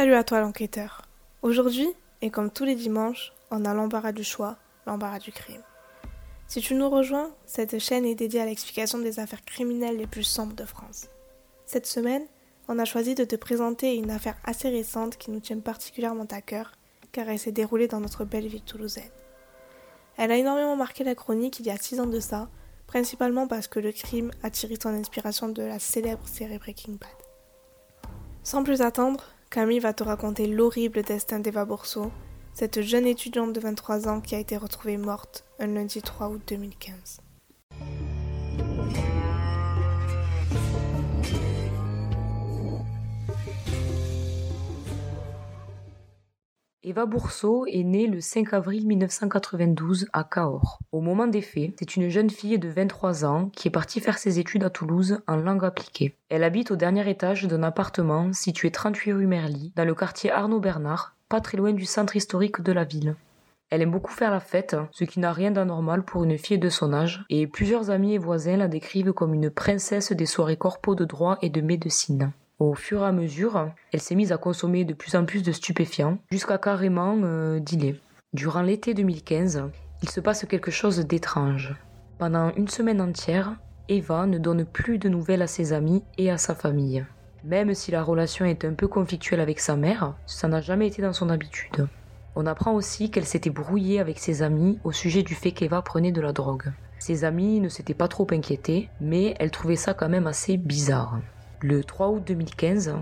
Salut à toi l'enquêteur. Aujourd'hui, et comme tous les dimanches, on a l'embarras du choix, l'embarras du crime. Si tu nous rejoins, cette chaîne est dédiée à l'explication des affaires criminelles les plus sombres de France. Cette semaine, on a choisi de te présenter une affaire assez récente qui nous tient particulièrement à cœur, car elle s'est déroulée dans notre belle ville toulousaine. Elle a énormément marqué la chronique il y a six ans de ça, principalement parce que le crime a tiré son inspiration de la célèbre série Breaking Bad. Sans plus attendre, Camille va te raconter l'horrible destin d'Eva Bourseau, cette jeune étudiante de 23 ans qui a été retrouvée morte un lundi 3 août 2015. Eva Bourseau est née le 5 avril 1992 à Cahors. Au moment des faits, c'est une jeune fille de 23 ans qui est partie faire ses études à Toulouse en langue appliquée. Elle habite au dernier étage d'un appartement situé 38 rue Merly, dans le quartier Arnaud Bernard, pas très loin du centre historique de la ville. Elle aime beaucoup faire la fête, ce qui n'a rien d'anormal pour une fille de son âge, et plusieurs amis et voisins la décrivent comme une princesse des soirées corpaux de droit et de médecine. Au fur et à mesure, elle s'est mise à consommer de plus en plus de stupéfiants, jusqu'à carrément euh. Durant l'été 2015, il se passe quelque chose d'étrange. Pendant une semaine entière, Eva ne donne plus de nouvelles à ses amis et à sa famille. Même si la relation est un peu conflictuelle avec sa mère, ça n'a jamais été dans son habitude. On apprend aussi qu'elle s'était brouillée avec ses amis au sujet du fait qu'Eva prenait de la drogue. Ses amis ne s'étaient pas trop inquiétés, mais elle trouvait ça quand même assez bizarre. Le 3 août 2015,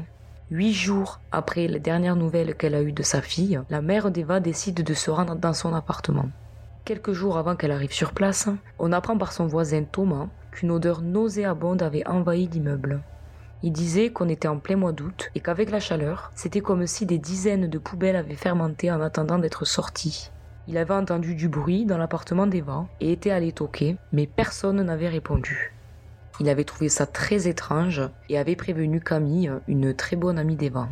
huit jours après la dernière nouvelle qu'elle a eue de sa fille, la mère d'Eva décide de se rendre dans son appartement. Quelques jours avant qu'elle arrive sur place, on apprend par son voisin Thomas qu'une odeur nauséabonde avait envahi l'immeuble. Il disait qu'on était en plein mois d'août et qu'avec la chaleur, c'était comme si des dizaines de poubelles avaient fermenté en attendant d'être sorties. Il avait entendu du bruit dans l'appartement d'Eva et était allé toquer, mais personne n'avait répondu. Il avait trouvé ça très étrange et avait prévenu Camille, une très bonne amie d'Eva.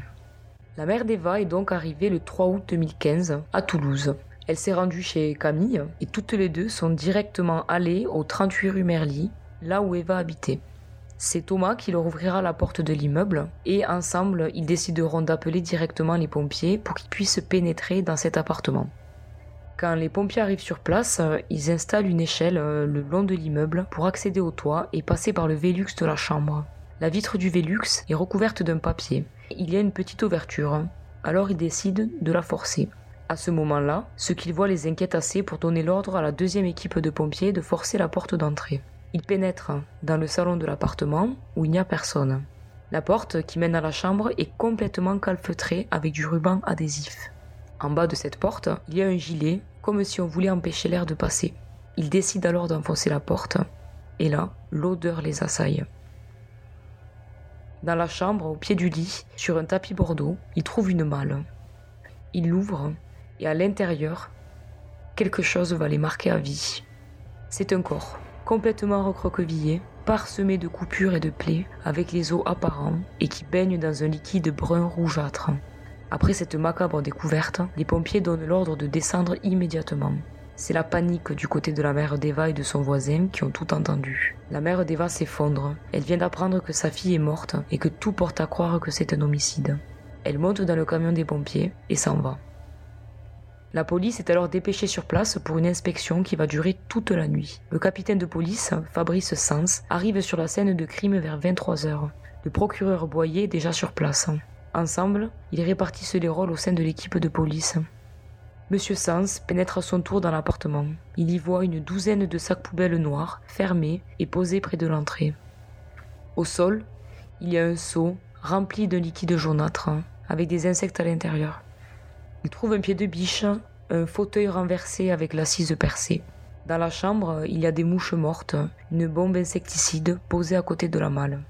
La mère d'Eva est donc arrivée le 3 août 2015 à Toulouse. Elle s'est rendue chez Camille et toutes les deux sont directement allées au 38 rue Merly, là où Eva habitait. C'est Thomas qui leur ouvrira la porte de l'immeuble et ensemble ils décideront d'appeler directement les pompiers pour qu'ils puissent pénétrer dans cet appartement. Quand les pompiers arrivent sur place, euh, ils installent une échelle euh, le long de l'immeuble pour accéder au toit et passer par le Vélux de la chambre. La vitre du Vélux est recouverte d'un papier. Il y a une petite ouverture. Alors ils décident de la forcer. À ce moment-là, ce qu'ils voient les inquiète assez pour donner l'ordre à la deuxième équipe de pompiers de forcer la porte d'entrée. Ils pénètrent dans le salon de l'appartement où il n'y a personne. La porte qui mène à la chambre est complètement calfeutrée avec du ruban adhésif. En bas de cette porte, il y a un gilet, comme si on voulait empêcher l'air de passer. Ils décident alors d'enfoncer la porte, et là, l'odeur les assaille. Dans la chambre, au pied du lit, sur un tapis bordeaux, ils trouvent une malle. Ils l'ouvrent, et à l'intérieur, quelque chose va les marquer à vie. C'est un corps, complètement recroquevillé, parsemé de coupures et de plaies, avec les os apparents, et qui baigne dans un liquide brun rougeâtre. Après cette macabre découverte, les pompiers donnent l'ordre de descendre immédiatement. C'est la panique du côté de la mère d'Eva et de son voisin qui ont tout entendu. La mère d'Eva s'effondre. Elle vient d'apprendre que sa fille est morte et que tout porte à croire que c'est un homicide. Elle monte dans le camion des pompiers et s'en va. La police est alors dépêchée sur place pour une inspection qui va durer toute la nuit. Le capitaine de police, Fabrice Sens, arrive sur la scène de crime vers 23h. Le procureur Boyer est déjà sur place. Ensemble, ils répartissent les rôles au sein de l'équipe de police. Monsieur Sans pénètre à son tour dans l'appartement. Il y voit une douzaine de sacs poubelles noirs, fermés et posés près de l'entrée. Au sol, il y a un seau rempli d'un liquide jaunâtre, avec des insectes à l'intérieur. Il trouve un pied de biche, un fauteuil renversé avec l'assise percée. Dans la chambre, il y a des mouches mortes, une bombe insecticide posée à côté de la malle.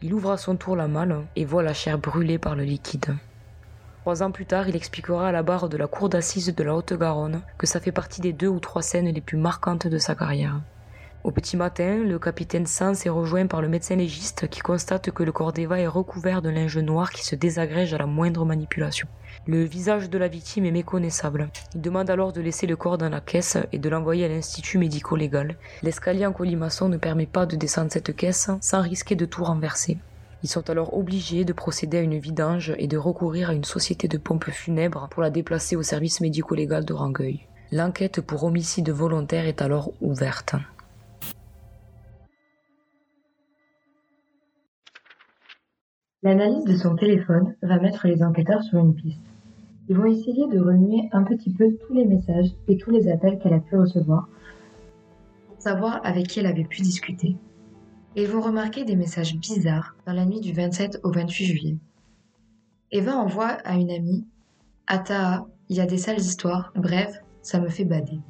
Il ouvre à son tour la malle et voit la chair brûlée par le liquide. Trois ans plus tard, il expliquera à la barre de la cour d'assises de la Haute-Garonne que ça fait partie des deux ou trois scènes les plus marquantes de sa carrière. Au petit matin, le capitaine Sans est rejoint par le médecin légiste qui constate que le corps d'Eva est recouvert de linge noir qui se désagrège à la moindre manipulation. Le visage de la victime est méconnaissable. Il demande alors de laisser le corps dans la caisse et de l'envoyer à l'institut médico-légal. L'escalier en colimaçon ne permet pas de descendre cette caisse sans risquer de tout renverser. Ils sont alors obligés de procéder à une vidange et de recourir à une société de pompes funèbres pour la déplacer au service médico-légal de Rangueil. L'enquête pour homicide volontaire est alors ouverte. L'analyse de son téléphone va mettre les enquêteurs sur une piste. Ils vont essayer de remuer un petit peu tous les messages et tous les appels qu'elle a pu recevoir pour savoir avec qui elle avait pu discuter. Et ils vont remarquer des messages bizarres dans la nuit du 27 au 28 juillet. Eva envoie à une amie Ata, il y a des sales histoires, bref, ça me fait bader.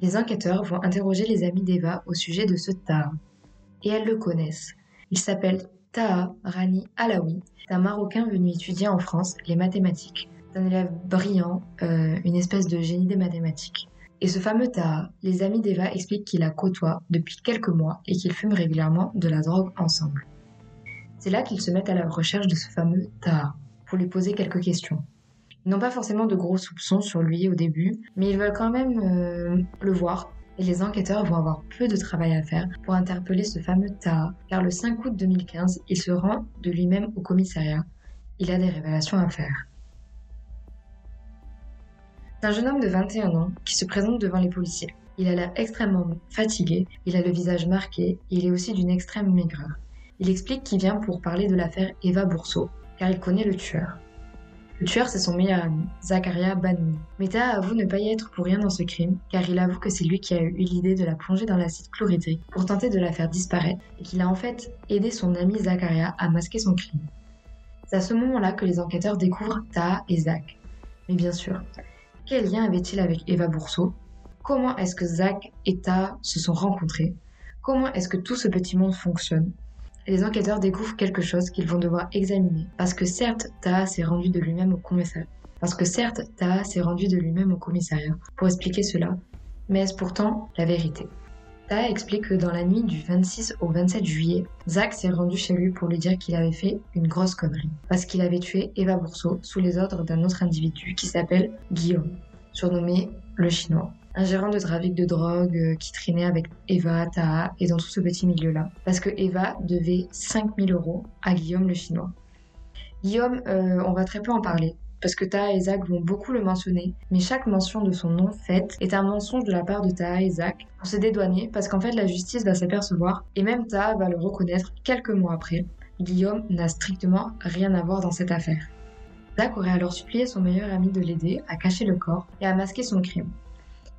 Les enquêteurs vont interroger les amis d'Eva au sujet de ce Taha. Et elles le connaissent. Il s'appelle Taha Rani Alaoui, un Marocain venu étudier en France les mathématiques un élève brillant, euh, une espèce de génie des mathématiques. Et ce fameux Taha, les amis d'Eva expliquent qu'il la côtoie depuis quelques mois et qu'ils fument régulièrement de la drogue ensemble. C'est là qu'ils se mettent à la recherche de ce fameux Taha, pour lui poser quelques questions. Ils n'ont pas forcément de gros soupçons sur lui au début, mais ils veulent quand même euh, le voir, et les enquêteurs vont avoir peu de travail à faire pour interpeller ce fameux Taha, car le 5 août 2015, il se rend de lui-même au commissariat. Il a des révélations à faire. C'est un jeune homme de 21 ans qui se présente devant les policiers. Il a l'air extrêmement fatigué, il a le visage marqué et il est aussi d'une extrême maigreur. Il explique qu'il vient pour parler de l'affaire Eva Bourseau, car il connaît le tueur. Le tueur, c'est son meilleur ami, Zakaria Banouni. Meta avoue ne pas y être pour rien dans ce crime, car il avoue que c'est lui qui a eu l'idée de la plonger dans l'acide chlorhydrique pour tenter de la faire disparaître et qu'il a en fait aidé son ami Zakaria à masquer son crime. C'est à ce moment-là que les enquêteurs découvrent Taha et Zach. Mais bien sûr, quel lien avait-il avec Eva Bourseau Comment est-ce que Zach et Ta se sont rencontrés? Comment est-ce que tout ce petit monde fonctionne? Les enquêteurs découvrent quelque chose qu'ils vont devoir examiner. Parce que certes, Ta s'est rendu de lui-même au commissariat. Parce que certes, Ta s'est rendu de lui-même au commissariat pour expliquer cela. Mais est-ce pourtant la vérité? Ta explique que dans la nuit du 26 au 27 juillet, Zach s'est rendu chez lui pour lui dire qu'il avait fait une grosse connerie. Parce qu'il avait tué Eva Bourseau sous les ordres d'un autre individu qui s'appelle Guillaume, surnommé le Chinois. Un gérant de trafic de drogue euh, qui traînait avec Eva, Taha et dans tout ce petit milieu-là. Parce que Eva devait 5000 euros à Guillaume le Chinois. Guillaume, euh, on va très peu en parler parce que Taha et Zach vont beaucoup le mentionner, mais chaque mention de son nom fait est un mensonge de la part de Taha et Zach pour se dédouaner parce qu'en fait la justice va s'apercevoir et même Taha va le reconnaître quelques mois après. Guillaume n'a strictement rien à voir dans cette affaire. Zach aurait alors supplié son meilleur ami de l'aider à cacher le corps et à masquer son crime.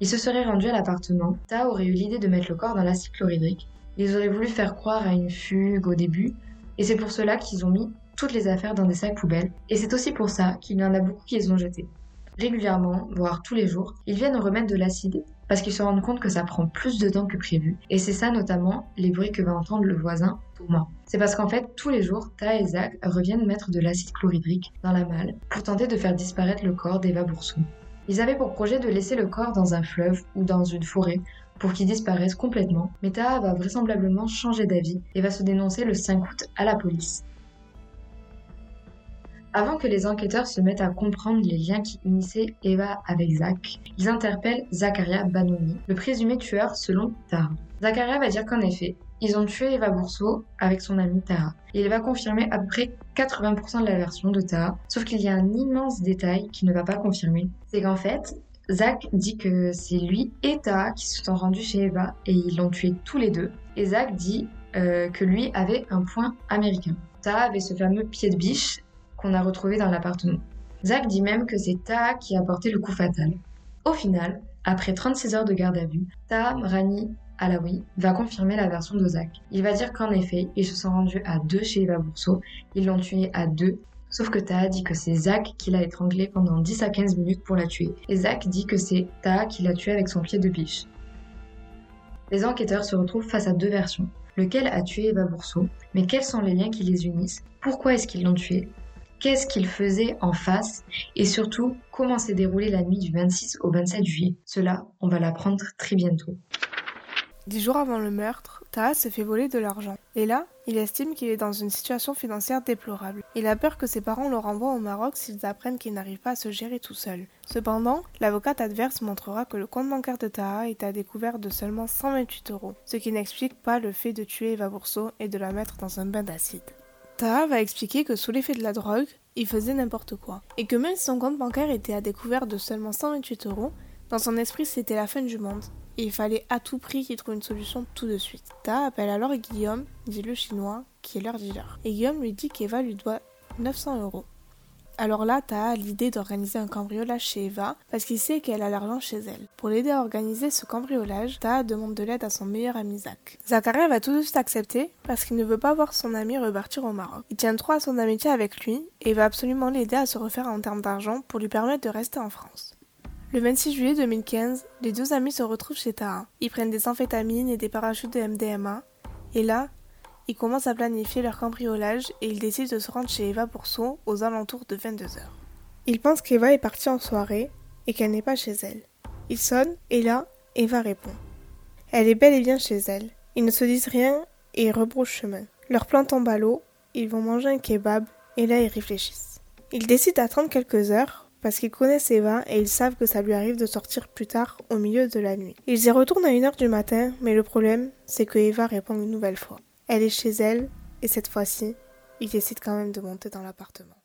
Il se serait rendu à l'appartement, Taha aurait eu l'idée de mettre le corps dans l'acide chlorhydrique. Ils auraient voulu faire croire à une fugue au début, et c'est pour cela qu'ils ont mis toutes les affaires dans des sacs poubelles, et c'est aussi pour ça qu'il y en a beaucoup qui les ont jetés. Régulièrement, voire tous les jours, ils viennent remettre de l'acide parce qu'ils se rendent compte que ça prend plus de temps que prévu. Et c'est ça notamment les bruits que va entendre le voisin Thomas. C'est parce qu'en fait, tous les jours, Ta et Zach reviennent mettre de l'acide chlorhydrique dans la malle pour tenter de faire disparaître le corps d'Eva Bourson. Ils avaient pour projet de laisser le corps dans un fleuve ou dans une forêt pour qu'il disparaisse complètement, mais Taha va vraisemblablement changer d'avis et va se dénoncer le 5 août à la police. Avant que les enquêteurs se mettent à comprendre les liens qui unissaient Eva avec Zach, ils interpellent Zakaria Banoni, le présumé tueur selon Tara. Zakaria va dire qu'en effet, ils ont tué Eva Bourseau avec son ami Tara. Il va confirmer à peu près 80% de la version de Tara, sauf qu'il y a un immense détail qui ne va pas confirmer. C'est qu'en fait, Zach dit que c'est lui et Tara qui se sont rendus chez Eva et ils l'ont tué tous les deux. Et Zach dit euh, que lui avait un point américain. Tara avait ce fameux pied de biche qu'on a retrouvé dans l'appartement. Zach dit même que c'est Taha qui a porté le coup fatal. Au final, après 36 heures de garde à vue, Taha Rani Alaoui va confirmer la version de Zach. Il va dire qu'en effet, ils se sont rendus à deux chez Eva Bourseau, ils l'ont tué à deux, sauf que Taha dit que c'est Zach qui l'a étranglé pendant 10 à 15 minutes pour la tuer, et Zach dit que c'est Taha qui l'a tué avec son pied de biche. Les enquêteurs se retrouvent face à deux versions. Lequel a tué Eva Bourseau Mais quels sont les liens qui les unissent? Pourquoi est-ce qu'ils l'ont tué? Qu'est-ce qu'il faisait en face? Et surtout comment s'est déroulée la nuit du 26 au 27 juillet? Cela, on va l'apprendre très bientôt. Dix jours avant le meurtre, Taha se fait voler de l'argent. Et là, il estime qu'il est dans une situation financière déplorable. Il a peur que ses parents le renvoient au Maroc s'ils apprennent qu'il n'arrive pas à se gérer tout seul. Cependant, l'avocate adverse montrera que le compte bancaire de Taha est à découvert de seulement 128 euros, ce qui n'explique pas le fait de tuer Eva Bourseau et de la mettre dans un bain d'acide. Taha va expliquer que sous l'effet de la drogue, il faisait n'importe quoi. Et que même si son compte bancaire était à découvert de seulement 128 euros, dans son esprit c'était la fin du monde. Il fallait à tout prix qu'il trouve une solution tout de suite. Ta appelle alors Guillaume, dit le chinois, qui est leur dealer. Et Guillaume lui dit qu'Eva lui doit 900 euros. Alors là, t'as l'idée d'organiser un cambriolage chez Eva parce qu'il sait qu'elle a l'argent chez elle. Pour l'aider à organiser ce cambriolage, Ta demande de l'aide à son meilleur ami Zach. Zachary va tout de suite accepter parce qu'il ne veut pas voir son ami repartir au Maroc. Il tient trop à son amitié avec lui et va absolument l'aider à se refaire en termes d'argent pour lui permettre de rester en France. Le 26 juillet 2015, les deux amis se retrouvent chez Taha. Ils prennent des amphétamines et des parachutes de MDMA. Et là, ils commencent à planifier leur cambriolage et ils décident de se rendre chez Eva Pourceau aux alentours de 22h. Ils pensent qu'Eva est partie en soirée et qu'elle n'est pas chez elle. Ils sonnent et là, Eva répond. Elle est bel et bien chez elle. Ils ne se disent rien et rebroussent chemin. Leur plan tombe à l'eau, ils vont manger un kebab et là ils réfléchissent. Ils décident d'attendre quelques heures parce qu'ils connaissent Eva et ils savent que ça lui arrive de sortir plus tard au milieu de la nuit. Ils y retournent à 1h du matin, mais le problème, c'est que Eva répond une nouvelle fois. Elle est chez elle, et cette fois-ci, il décide quand même de monter dans l'appartement.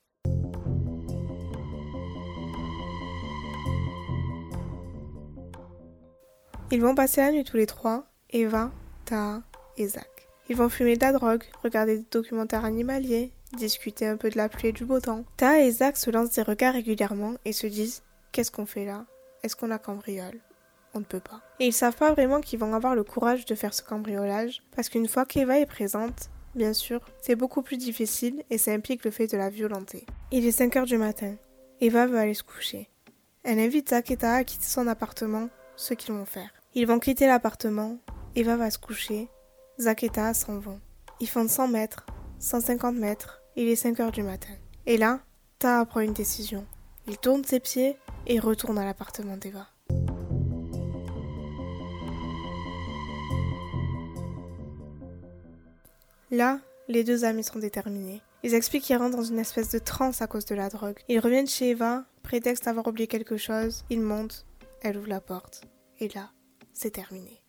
Ils vont passer la nuit tous les trois, Eva, Taha et Zach. Ils vont fumer de la drogue, regarder des documentaires animaliers, discuter un peu de la pluie et du beau temps. Taha et Zach se lancent des regards régulièrement et se disent Qu'est-ce qu'on fait là? Est-ce qu'on la cambriole? On ne peut pas. Et ils savent pas vraiment qu'ils vont avoir le courage de faire ce cambriolage, parce qu'une fois qu'Eva est présente, bien sûr, c'est beaucoup plus difficile et ça implique le fait de la violenter. Il est 5 heures du matin. Eva veut aller se coucher. Elle invite Zach et à quitter son appartement, ce qu'ils vont faire. Ils vont quitter l'appartement, Eva va se coucher, Zach et s'en vont. Ils font 100 mètres, 150 mètres, il est 5 heures du matin. Et là, Ta prend une décision. Il tourne ses pieds et retourne à l'appartement d'Eva. Là, les deux amis sont déterminés. Ils expliquent qu'ils rentrent dans une espèce de transe à cause de la drogue. Ils reviennent chez Eva, prétexte d'avoir oublié quelque chose. Ils montent, elle ouvre la porte. Et là, c'est terminé.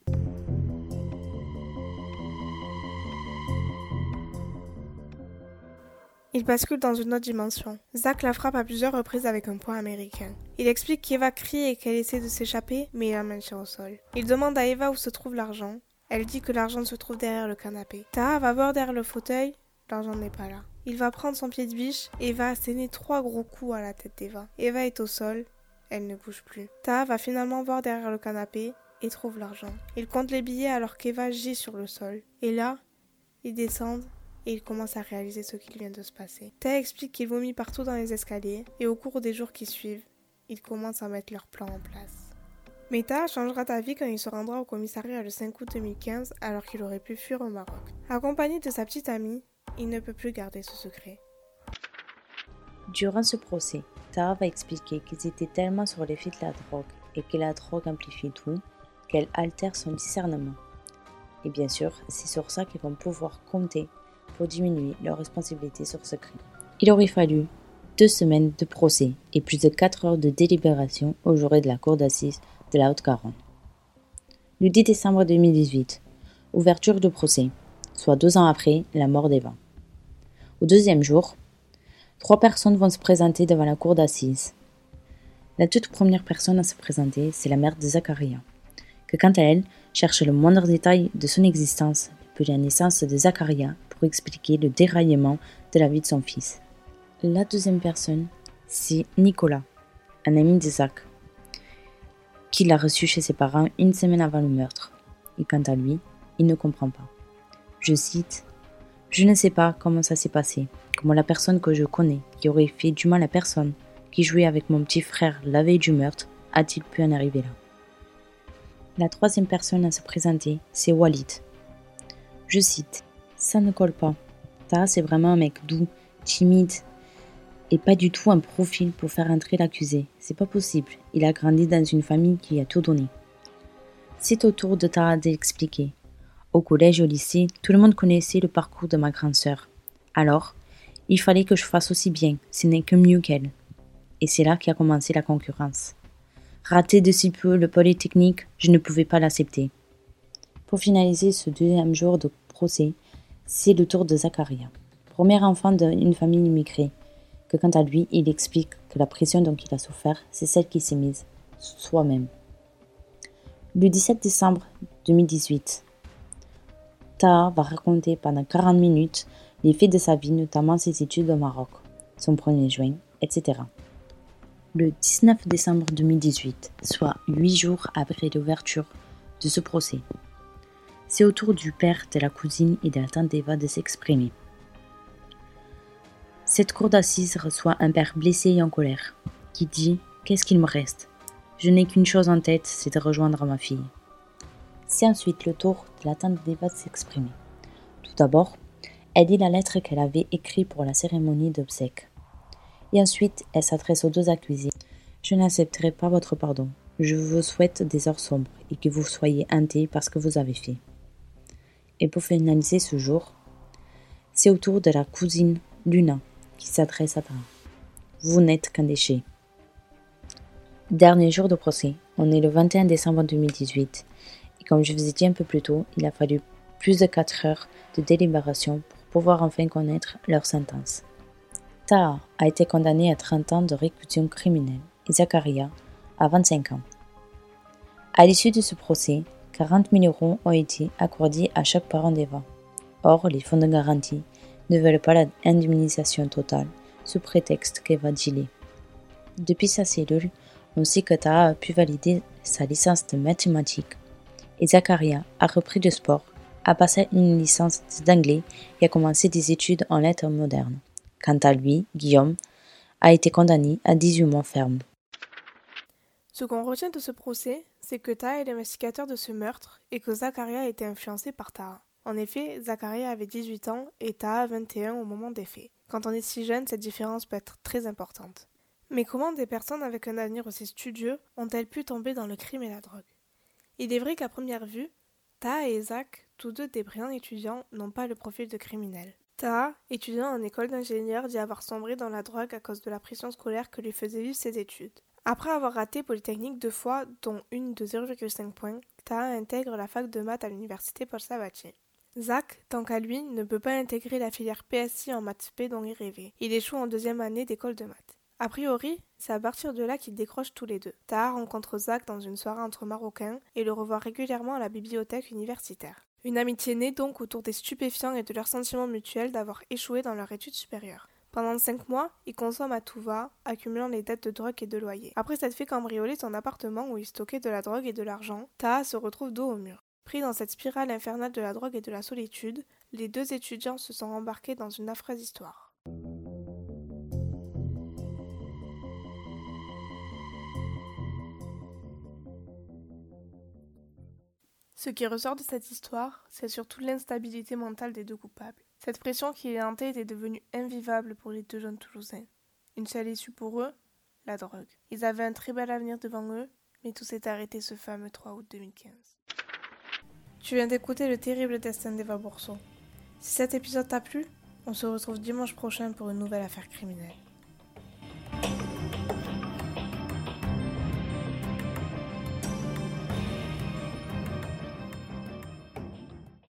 Il bascule dans une autre dimension. Zach la frappe à plusieurs reprises avec un poing américain. Il explique qu'Eva crie et qu'elle essaie de s'échapper, mais il la maintient au sol. Il demande à Eva où se trouve l'argent. Elle dit que l'argent se trouve derrière le canapé. Taha va voir derrière le fauteuil, l'argent n'est pas là. Il va prendre son pied de biche et va asséner trois gros coups à la tête d'Eva. Eva est au sol, elle ne bouge plus. Taha va finalement voir derrière le canapé et trouve l'argent. Il compte les billets alors qu'Eva gît sur le sol. Et là, ils descendent et ils commencent à réaliser ce qu'il vient de se passer. Taha explique qu'il vomit partout dans les escaliers et au cours des jours qui suivent, ils commencent à mettre leur plan en place. Meta changera ta vie quand il se rendra au commissariat le 5 août 2015 alors qu'il aurait pu fuir au Maroc. Accompagné de sa petite amie, il ne peut plus garder ce secret. Durant ce procès, Tara va expliquer qu'ils étaient tellement sur l'effet de la drogue et que la drogue amplifie tout qu'elle altère son discernement. Et bien sûr, c'est sur ça qu'ils vont pouvoir compter pour diminuer leur responsabilité sur ce crime. Il aurait fallu deux semaines de procès et plus de quatre heures de délibération au jour de la cour d'assises de la Haute-Garonne. Le 10 décembre 2018, ouverture de procès, soit deux ans après la mort d'Eva. Au deuxième jour, trois personnes vont se présenter devant la cour d'assises. La toute première personne à se présenter, c'est la mère de Zacharia, que quant à elle, cherche le moindre détail de son existence depuis la naissance de Zacharia pour expliquer le déraillement de la vie de son fils. La deuxième personne, c'est Nicolas, un ami de Zach, qu'il a reçu chez ses parents une semaine avant le meurtre. Et quant à lui, il ne comprend pas. Je cite Je ne sais pas comment ça s'est passé, comment la personne que je connais, qui aurait fait du mal à personne, qui jouait avec mon petit frère la veille du meurtre, a-t-il pu en arriver là? La troisième personne à se présenter, c'est Walid. Je cite Ça ne colle pas. Ta, c'est vraiment un mec doux, timide, et pas du tout un profil pour faire entrer l'accusé. C'est pas possible. Il a grandi dans une famille qui a tout donné. C'est au tour de Tara d'expliquer. Au collège au lycée, tout le monde connaissait le parcours de ma grande sœur. Alors, il fallait que je fasse aussi bien, ce n'est que mieux qu'elle. Et c'est là qu'a commencé la concurrence. Raté de si peu le polytechnique, je ne pouvais pas l'accepter. Pour finaliser ce deuxième jour de procès, c'est le tour de Zacharia premier enfant d'une famille immigrée, que quant à lui, il explique que la pression dont il a souffert, c'est celle qui s'est mise soi-même. Le 17 décembre 2018, Taha va raconter pendant 40 minutes les faits de sa vie, notamment ses études au Maroc, son premier juin, etc. Le 19 décembre 2018, soit huit jours après l'ouverture de ce procès, c'est au tour du père, de la cousine et de la tante d'Eva de s'exprimer. Cette cour d'assises reçoit un père blessé et en colère, qui dit Qu'est-ce qu'il me reste? Je n'ai qu'une chose en tête, c'est de rejoindre ma fille. C'est ensuite le tour de la tante d'Eva de s'exprimer. Tout d'abord, elle dit la lettre qu'elle avait écrite pour la cérémonie d'obsèques. Et ensuite, elle s'adresse aux deux accusés. Je n'accepterai pas votre pardon. Je vous souhaite des heures sombres et que vous soyez hantés par ce que vous avez fait. Et pour finaliser ce jour, c'est au tour de la cousine Luna qui s'adresse à Tara. Vous n'êtes qu'un déchet. Dernier jour de procès, on est le 21 décembre 2018 et comme je vous ai dit un peu plus tôt, il a fallu plus de 4 heures de délibération pour pouvoir enfin connaître leur sentence. Taha a été condamné à 30 ans de réclusion criminelle et Zakaria à 25 ans. À l'issue de ce procès, 40 000 euros ont été accordés à chaque parent d'Eva. Or, les fonds de garantie ne veulent pas l'indemnisation totale, sous prétexte qu'Eva dilait. Depuis sa cellule, on sait que Taha a pu valider sa licence de mathématiques et Zakaria a repris le sport, a passé une licence d'anglais et a commencé des études en lettres modernes. Quant à lui, Guillaume, a été condamné à 18 mois ferme. Ce qu'on retient de ce procès, c'est que Taha est l'investigateur de ce meurtre et que Zakaria a été influencé par Taha. En effet, Zakaria avait 18 ans et Taha 21 au moment des faits. Quand on est si jeune, cette différence peut être très importante. Mais comment des personnes avec un avenir aussi studieux ont-elles pu tomber dans le crime et la drogue? Il est vrai qu'à première vue, Taha et Zach, tous deux des brillants étudiants, n'ont pas le profil de criminels. Taha, étudiant en école d'ingénieur, dit avoir sombré dans la drogue à cause de la pression scolaire que lui faisait vivre ses études. Après avoir raté Polytechnique deux fois, dont une de 0,5 points, Taha intègre la fac de maths à l'université Paul Sabatier. Zach, tant qu'à lui, ne peut pas intégrer la filière PSI en maths P dont il rêvait. Il échoue en deuxième année d'école de maths. A priori, c'est à partir de là qu'ils décrochent tous les deux. Taha rencontre Zach dans une soirée entre Marocains et le revoit régulièrement à la bibliothèque universitaire. Une amitié née donc autour des stupéfiants et de leur sentiment mutuel d'avoir échoué dans leur étude supérieure. Pendant cinq mois, il consomme à tout va, accumulant les dettes de drogue et de loyer. Après s'être fait cambrioler son appartement où il stockait de la drogue et de l'argent, Taha se retrouve dos au mur. Pris dans cette spirale infernale de la drogue et de la solitude, les deux étudiants se sont embarqués dans une affreuse histoire. Ce qui ressort de cette histoire, c'est surtout l'instabilité mentale des deux coupables. Cette pression qui les hantait était devenue invivable pour les deux jeunes Toulousains. Une seule issue pour eux, la drogue. Ils avaient un très bel avenir devant eux, mais tout s'est arrêté ce fameux 3 août 2015. Tu viens d'écouter le terrible destin d'Eva Bourseau. Si cet épisode t'a plu, on se retrouve dimanche prochain pour une nouvelle affaire criminelle.